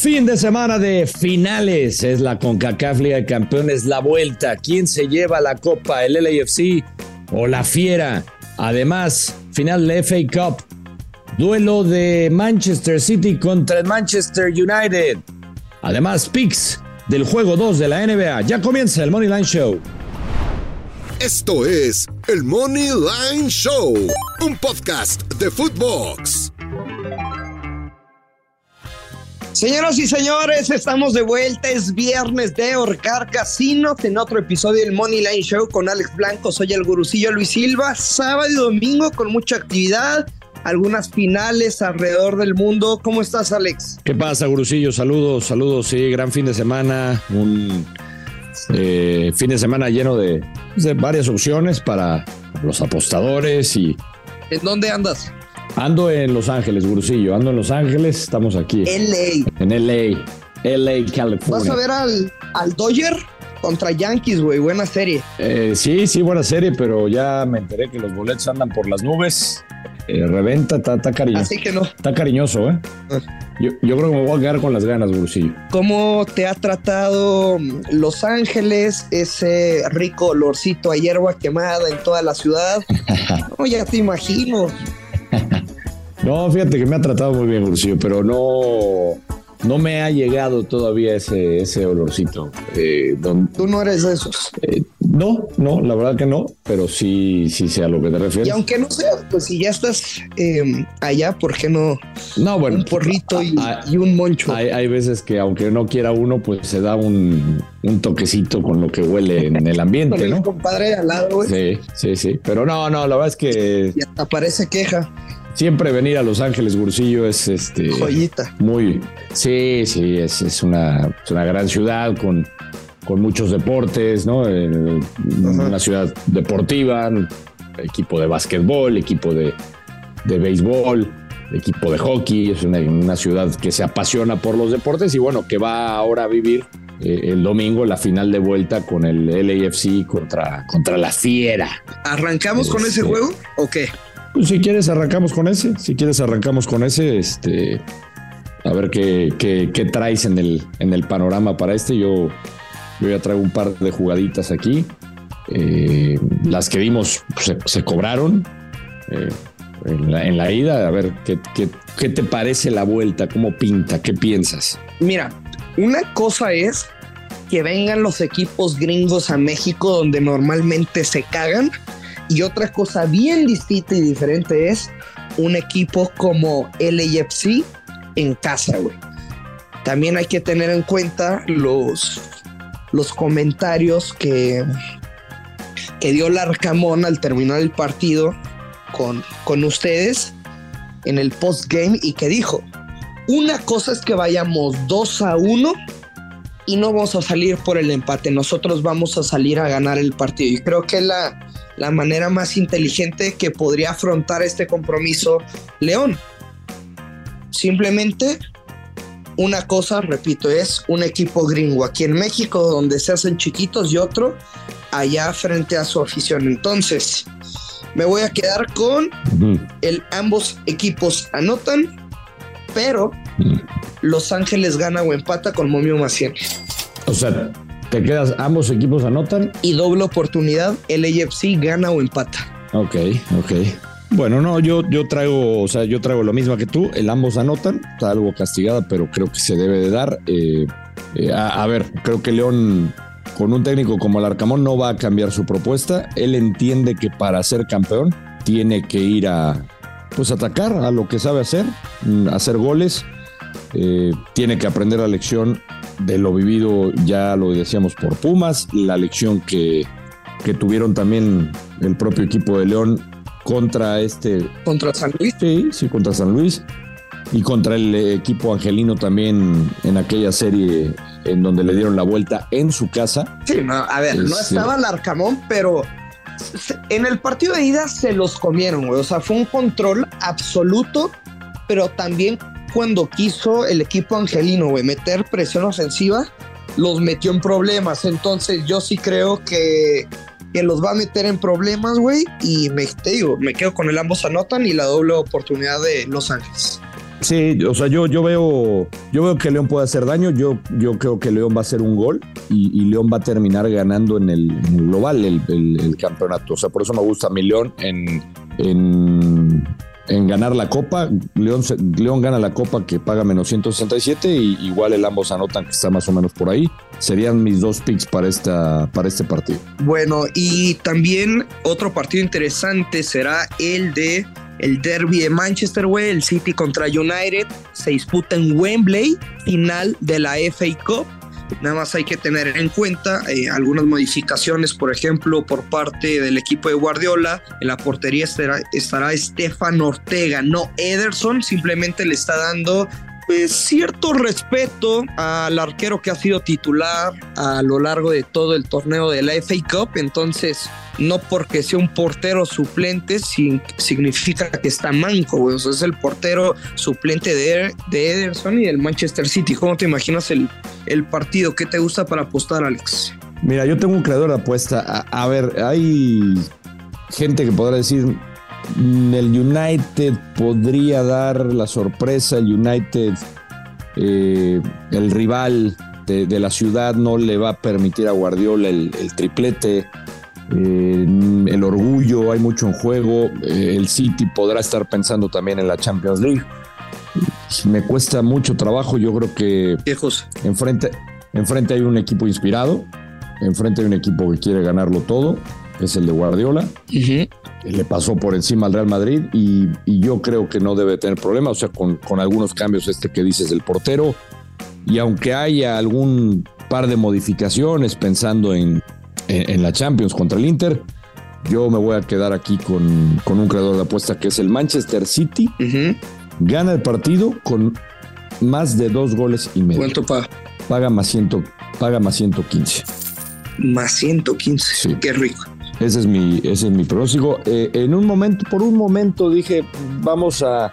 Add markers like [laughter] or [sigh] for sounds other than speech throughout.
Fin de semana de finales. Es la CONCACAF Liga de Campeones, la vuelta. ¿Quién se lleva la copa? ¿El LAFC o la Fiera? Además, final de FA Cup. Duelo de Manchester City contra el Manchester United. Además, picks del juego 2 de la NBA. Ya comienza el Money Line Show. Esto es el Money Line Show, un podcast de Footbox. Señoras y señores, estamos de vuelta. Es viernes de Orcar Casinos en otro episodio del Money Line Show con Alex Blanco. Soy el gurucillo Luis Silva. Sábado y domingo con mucha actividad. Algunas finales alrededor del mundo. ¿Cómo estás, Alex? ¿Qué pasa, gurusillo? Saludos, saludos. Sí, gran fin de semana. Un eh, fin de semana lleno de, de varias opciones para los apostadores y. ¿En dónde andas? Ando en Los Ángeles, Gurusillo. Ando en Los Ángeles, estamos aquí. LA. En LA. LA, California. ¿Vas a ver al, al Dodger contra Yankees, güey? Buena serie. Eh, sí, sí, buena serie, pero ya me enteré que los boletos andan por las nubes. Eh, reventa, está cariñoso. Así que no. Está cariñoso, ¿eh? Yo, yo, creo que me voy a quedar con las ganas, Gurusillo. ¿Cómo te ha tratado Los Ángeles, ese rico olorcito a hierba quemada en toda la ciudad? [laughs] no, ya te imagino. No, fíjate que me ha tratado muy bien, Gurusillo, pero no, no me ha llegado todavía ese, ese olorcito. Eh, don, ¿Tú no eres de esos? Eh, no, no, la verdad que no, pero sí, sí sé a lo que te refieres. Y aunque no sea, pues si ya estás eh, allá, ¿por qué no? No, bueno. Un porrito y, hay, y un moncho. Hay, hay, veces que aunque no quiera uno, pues se da un, un toquecito con lo que huele en el ambiente, con el ¿no? compadre al lado, güey. Sí, sí, sí. Pero no, no, la verdad es que. Y hasta parece queja. Siempre venir a Los Ángeles, Gursillo, es este. Joyita. Muy. Sí, sí, es, es, una, es una gran ciudad con, con muchos deportes, ¿no? Eh, una ciudad deportiva, equipo de básquetbol, equipo de, de béisbol, equipo de hockey. Es una, una, ciudad que se apasiona por los deportes y bueno, que va ahora a vivir eh, el domingo la final de vuelta con el LAFC contra, contra la Fiera. ¿Arrancamos este, con ese juego o qué? Pues si quieres arrancamos con ese, si quieres arrancamos con ese, este, a ver qué, qué, qué traes en el, en el panorama para este. Yo, yo ya traigo un par de jugaditas aquí. Eh, las que vimos pues, se, cobraron eh, en, la, en, la, ida. A ver, ¿qué, ¿qué, qué, te parece la vuelta? ¿Cómo pinta? ¿Qué piensas? Mira, una cosa es que vengan los equipos gringos a México donde normalmente se cagan y otra cosa bien distinta y diferente es un equipo como LAFC en casa, güey. También hay que tener en cuenta los, los comentarios que, que dio Larcamón al terminar el partido con, con ustedes en el postgame y que dijo, una cosa es que vayamos 2 a 1 y no vamos a salir por el empate, nosotros vamos a salir a ganar el partido. Y creo que la, la manera más inteligente que podría afrontar este compromiso León. Simplemente una cosa, repito, es un equipo gringo aquí en México donde se hacen chiquitos y otro allá frente a su afición. Entonces, me voy a quedar con el ambos equipos anotan, pero Los Ángeles gana o empata con Momio Maciel. O sea, te quedas, ambos equipos anotan. Y doble oportunidad, el AFC gana o empata. Ok, ok. Bueno, no, yo, yo traigo, o sea, yo traigo lo mismo que tú, el ambos anotan, está algo castigada, pero creo que se debe de dar. Eh, eh, a, a, ver, creo que León, con un técnico como el Arcamón, no va a cambiar su propuesta. Él entiende que para ser campeón tiene que ir a, pues, atacar a lo que sabe hacer, hacer goles. Eh, tiene que aprender la lección de lo vivido, ya lo decíamos por Pumas, la lección que, que tuvieron también el propio equipo de León contra este. Contra San Luis. Sí, sí, contra San Luis. Y contra el equipo angelino también en aquella serie en donde le dieron la vuelta en su casa. Sí, no, a ver, es, no estaba el Arcamón, pero en el partido de ida se los comieron, güey. O sea, fue un control absoluto, pero también cuando quiso el equipo angelino, güey, meter presión ofensiva, los metió en problemas. Entonces yo sí creo que, que los va a meter en problemas, güey. Y me, te digo, me quedo con el ambos anotan y la doble oportunidad de Los Ángeles. Sí, o sea, yo, yo veo, yo veo que León puede hacer daño. Yo, yo creo que León va a hacer un gol y, León va a terminar ganando en el, global el, campeonato. O sea, por eso me gusta mi León en, en, en ganar la copa. León, León gana la copa que paga menos 167 y igual el ambos anotan que está más o menos por ahí. Serían mis dos picks para, esta, para este partido. Bueno, y también otro partido interesante será el de el derby de Manchester, güey, el City contra United, se disputa en Wembley, final de la FA Cup. Nada más hay que tener en cuenta eh, algunas modificaciones, por ejemplo, por parte del equipo de Guardiola. En la portería estará, estará Stefan Ortega, no Ederson. Simplemente le está dando pues, cierto respeto al arquero que ha sido titular a lo largo de todo el torneo de la FA Cup. Entonces, no porque sea un portero suplente significa que está manco, es el portero suplente de, de, Ederson y del Manchester City. ¿Cómo te imaginas el, el partido? ¿Qué te gusta para apostar, Alex? Mira, yo tengo un creador de apuesta. a ver, hay gente que podrá decir, el United podría dar la sorpresa, el United, eh, el rival de, la ciudad no le va a permitir a Guardiola el, triplete, eh, el orgullo, hay mucho en juego, eh, el City podrá estar pensando también en la Champions League. Me cuesta mucho trabajo, yo creo que enfrente, enfrente hay un equipo inspirado, enfrente hay un equipo que quiere ganarlo todo, es el de Guardiola le pasó por encima al Real Madrid y, yo creo que no debe tener problema, o sea, con, algunos cambios este que dices del portero y aunque haya algún par de modificaciones pensando en, en, la Champions contra el Inter, yo me voy a quedar aquí con, un creador de apuesta que es el Manchester City. Gana el partido con más de dos goles y medio. ¿Cuánto paga? Paga más, ciento, paga más 115. Más 115. Sí. Qué rico. Ese es mi, ese es mi pronóstico. Eh, en un momento, por un momento dije, vamos a,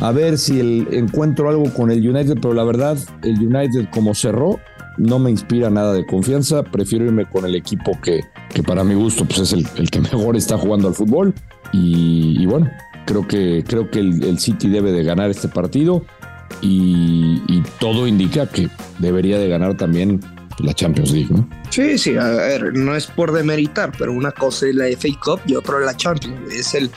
a ver si encuentro algo con el United, pero la verdad, el United como cerró, no me inspira nada de confianza. Prefiero irme con el equipo que, que para mi gusto pues es el, el que [laughs] mejor está jugando al fútbol. Y, bueno, creo que, creo que el, City debe de ganar este partido. Y todo indica que debería de ganar también la Champions League, ¿no? Sí, sí, a ver, no es por demeritar, pero una cosa es la FA Cup y otra la Champions. Es el,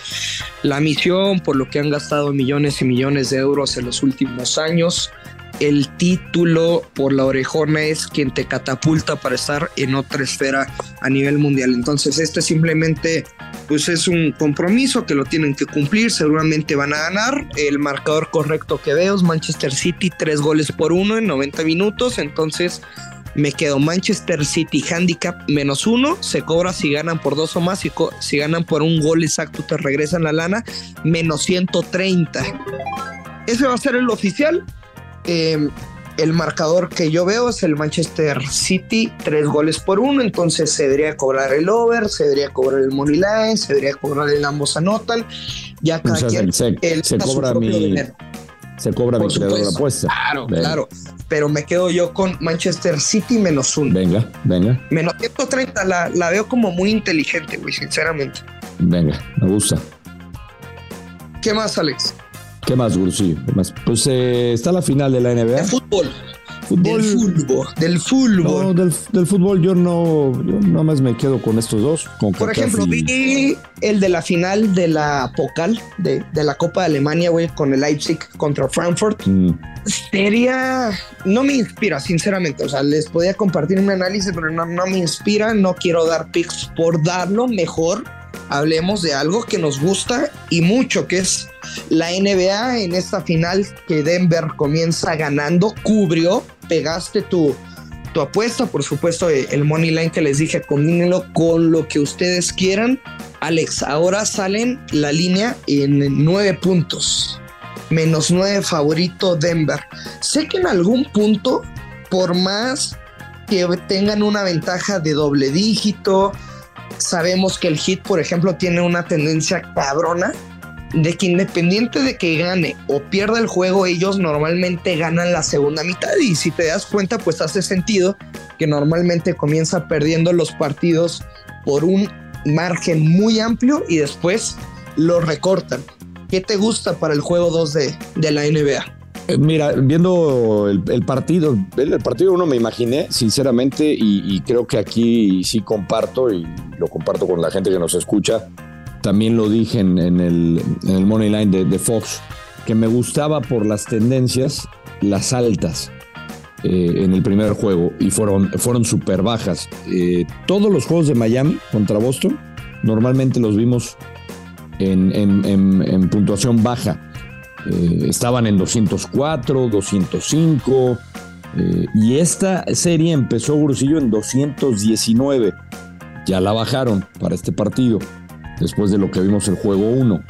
la misión por lo que han gastado millones y millones de euros en los últimos años. El título por la orejona es quien te catapulta para estar en otra esfera a nivel mundial. Entonces, este simplemente pues es un compromiso que lo tienen que cumplir, seguramente van a ganar. El marcador correcto que veo es Manchester City, tres goles por uno en 90 minutos, entonces me quedo Manchester City handicap menos uno, se cobra si ganan por dos o más, y si ganan por un gol exacto te regresan la lana, menos 130. Ese va a ser el oficial. Em, el marcador que yo veo es el Manchester City, tres goles por uno, entonces se debería cobrar el over, se debería cobrar el money line, se debería cobrar el ambos anotan, ya cada quien se, cobra mi, se cobra mi creador de apuesta. Claro, claro. Pero me quedo yo con Manchester City menos uno. Venga, venga. Menos 130, la, la veo como muy inteligente, güey, sinceramente. Venga, me gusta. ¿Qué más, Alex? ¿Qué más, Gursi? ¿Qué más? Pues eh, está la final de la NBA. De fútbol. Del fútbol. Del fútbol. No, del, fútbol yo no, yo nada más me quedo con estos dos. Por ejemplo, vi el de la final de la Pokal, de, la Copa de Alemania, güey, con el Leipzig contra Frankfurt. Mm. Sería, no me inspira, sinceramente. O sea, les podía compartir un análisis, pero no, no me inspira. No quiero dar picks por darlo. Mejor hablemos de algo que nos gusta y mucho, que es la NBA en esta final que Denver comienza ganando, cubrió, pegaste tu, tu apuesta, por supuesto, eh, el money line que les dije, combínenlo con lo que ustedes quieran. Alex, ahora salen la línea en nueve puntos, menos nueve favorito Denver. Sé que en algún punto, por más que tengan una ventaja de doble dígito, sabemos que el hit, por ejemplo, tiene una tendencia cabrona de que independiente de que gane o pierda el juego, ellos normalmente ganan la segunda mitad. Y si te das cuenta, pues hace sentido que normalmente comienza perdiendo los partidos por un margen muy amplio y después lo recortan. ¿Qué te gusta para el juego 2 de, de la NBA? Eh, mira, viendo el, partido, el partido uno me imaginé, sinceramente, y, creo que aquí sí comparto, y lo comparto con la gente que nos escucha, también lo dije en, el, en Money Line de, Fox, que me gustaba por las tendencias, las altas. Eh, en el primer juego y fueron, fueron súper bajas. Eh, todos los juegos de Miami contra Boston normalmente los vimos en, en puntuación baja. Eh, estaban en 204, 205. Eh, y esta serie empezó Grusillo en 219. Ya la bajaron para este partido, después de lo que vimos el juego 1.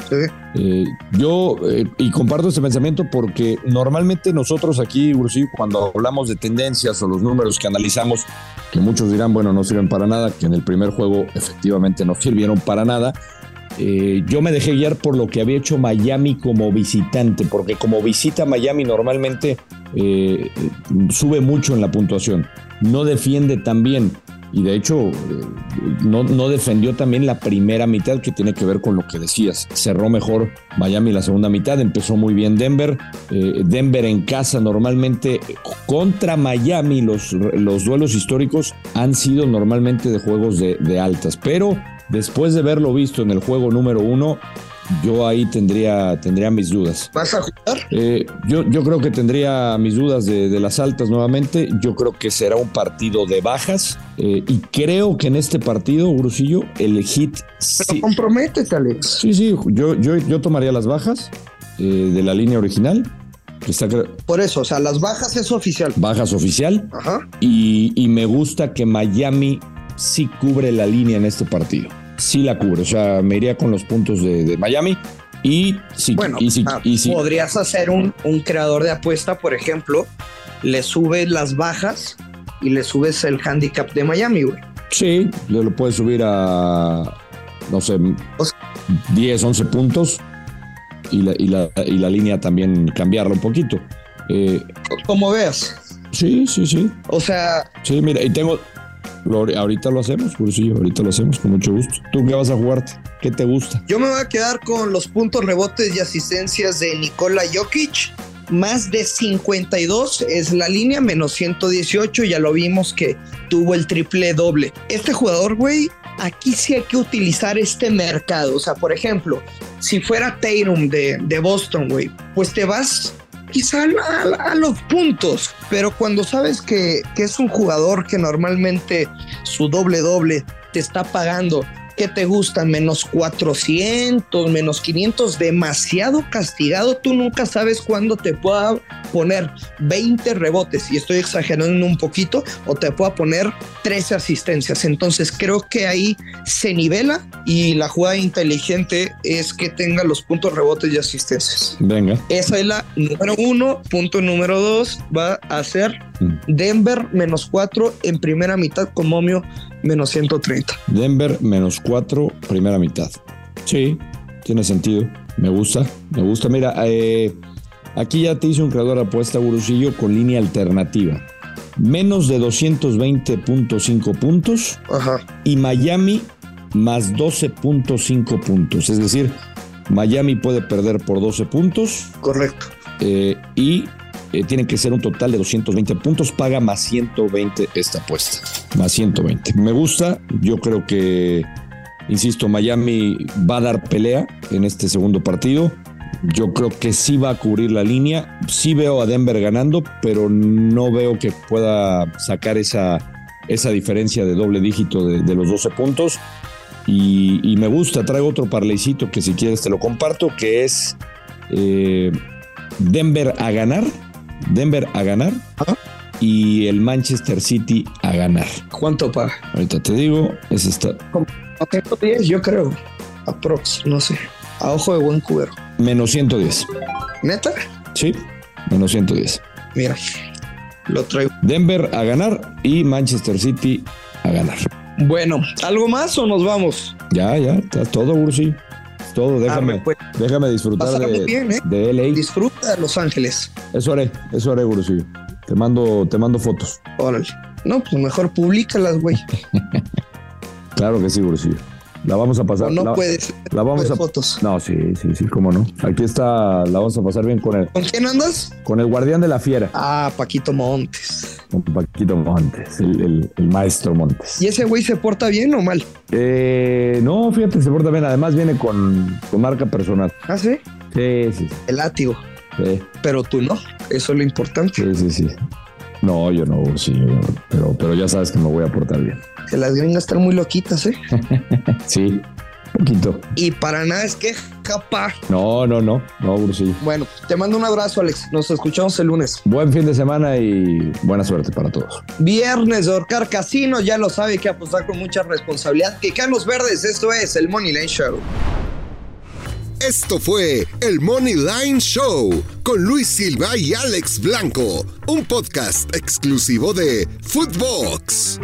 Eh, yo, y comparto este pensamiento porque normalmente nosotros aquí, Grusillo, cuando hablamos de tendencias o los números que analizamos, que muchos dirán, bueno, no sirven para nada, que en el primer juego efectivamente no sirvieron para nada, eh, yo me dejé guiar por lo que había hecho Miami como visitante, porque como visita Miami normalmente eh, sube mucho en la puntuación, no defiende tan bien y de hecho eh, no, defendió también la primera mitad que tiene que ver con lo que decías. Cerró mejor Miami la segunda mitad, empezó muy bien Denver. Denver en casa normalmente contra Miami los, los duelos históricos han sido normalmente de juegos de, de altas, pero después de verlo visto en el juego número uno, yo ahí tendría, tendría mis dudas. ¿Vas a jugar? Eh, yo, yo creo que tendría mis dudas de, las altas nuevamente. Yo creo que será un partido de bajas. Eh, y creo que en este partido, Brusillo, el hit. Pero comprométete, Alex. Sí, sí, yo, yo, yo tomaría las bajas eh, de la línea original. Por eso, o sea, las bajas es oficial. Bajas oficial. Ajá. Y, y me gusta que Miami sí cubre la línea en este partido sí la cubre. O sea, me iría con los puntos de, Miami. Y si, bueno, y si, ah, podrías hacer un, un, creador de apuesta, por ejemplo, le subes las bajas y le subes el handicap de Miami, güey. Sí, le lo puedes subir a, no sé, 10, 11 puntos y la, y la, y la línea también cambiarla un poquito. Eh, Como veas. Sí, sí, sí. O sea. Sí, mira, y tengo, ahorita lo hacemos, por sí, ahorita lo hacemos con mucho gusto. ¿Tú qué vas a jugarte? ¿Qué te gusta? Yo me voy a quedar con los puntos, rebotes y asistencias de Nikola Jokic. Más de 52 es la línea, menos 118. Ya lo vimos que tuvo el triple doble. Este jugador, güey, aquí sí hay que utilizar este mercado. O sea, por ejemplo, si fuera Tatum de, de Boston, güey, pues te vas quizá a, los puntos, pero cuando sabes que, que es un jugador que normalmente su doble doble te está pagando ¿qué te gustan? Menos 400, menos 500, demasiado castigado. Tú nunca sabes cuándo te pueda poner 20 rebotes, y estoy exagerando un poquito, o te pueda poner 13 asistencias. Entonces creo que ahí se nivela y la jugada inteligente es que tenga los puntos rebotes y asistencias. Venga. Esa es la número uno. Punto número dos va a ser mm. Denver menos 4 en primera mitad con momio menos 130. Denver menos 4, primera mitad. Sí, tiene sentido. Me gusta, me gusta. Mira, eh, aquí ya te hice un creador apuesta, Gurusillo, con línea alternativa. Menos de 220.5 puntos. Ajá. Y Miami más 12.5 puntos. Es decir, Miami puede perder por 12 puntos. Correcto. Eh, y eh, tienen que ser un total de 220 puntos, paga más 120 esta apuesta, más 120. Me gusta, yo creo que, insisto, Miami va a dar pelea en este segundo partido. Yo creo que sí va a cubrir la línea. Sí veo a Denver ganando, pero no veo que pueda sacar esa, esa diferencia de doble dígito de, los 12 puntos. Y, me gusta, traigo otro parlecito que si quieres te lo comparto, que es eh, Denver a ganar Denver a ganar y el Manchester City a ganar. ¿Cuánto paga? Ahorita te digo, es esta. Como 110, yo creo. Aprox, no sé. A ojo de buen cubero. Menos 110. ¿Neta? Sí, menos 110. Mira, lo traigo. Denver a ganar y Manchester City a ganar. Bueno, ¿algo más o nos vamos? Ya, ya, está todo, Ursi todo. Déjame, pues, déjame disfrutar de, bien, ¿eh? de LA. Disfruta de Los Ángeles. Eso haré, eso haré, Gurusillo. Te mando, te mando fotos. Órale. No, pues mejor públicalas, güey. [laughs] claro que sí, Gurusillo. La vamos a pasar. no la, puedes. La vamos a. fotos. No, sí, sí, sí, cómo no. Aquí está, la vamos a pasar bien con él. ¿Con quién andas? Con el guardián de la fiera. Ah, Paquito Montes. Con Paquito Montes, el, el, el maestro Montes. ¿Y ese güey se porta bien o mal? Eh, no, fíjate, se porta bien. Además viene con, con marca personal. ¿Ah, sí? Sí, sí. El látigo. Sí, Pero tú no. Eso es lo importante. sí, sí. sí. No, yo no, sí, pero, pero ya sabes que me voy a portar bien. Que las gringas están muy loquitas, ¿eh? [laughs] Sí, poquito. Y para nada es que capaz. No, no, no, no, Ursi. Bueno, te mando un abrazo, Alex. Nos escuchamos el lunes. Buen fin de semana y buena suerte para todos. Viernes de Orcar Casino, ya lo sabe que apostar con mucha responsabilidad. Que Carlos Verdes, esto es el Money Line Show. Esto fue el Money Line Show con Luis Silva y Alex Blanco, un podcast exclusivo de Footbox.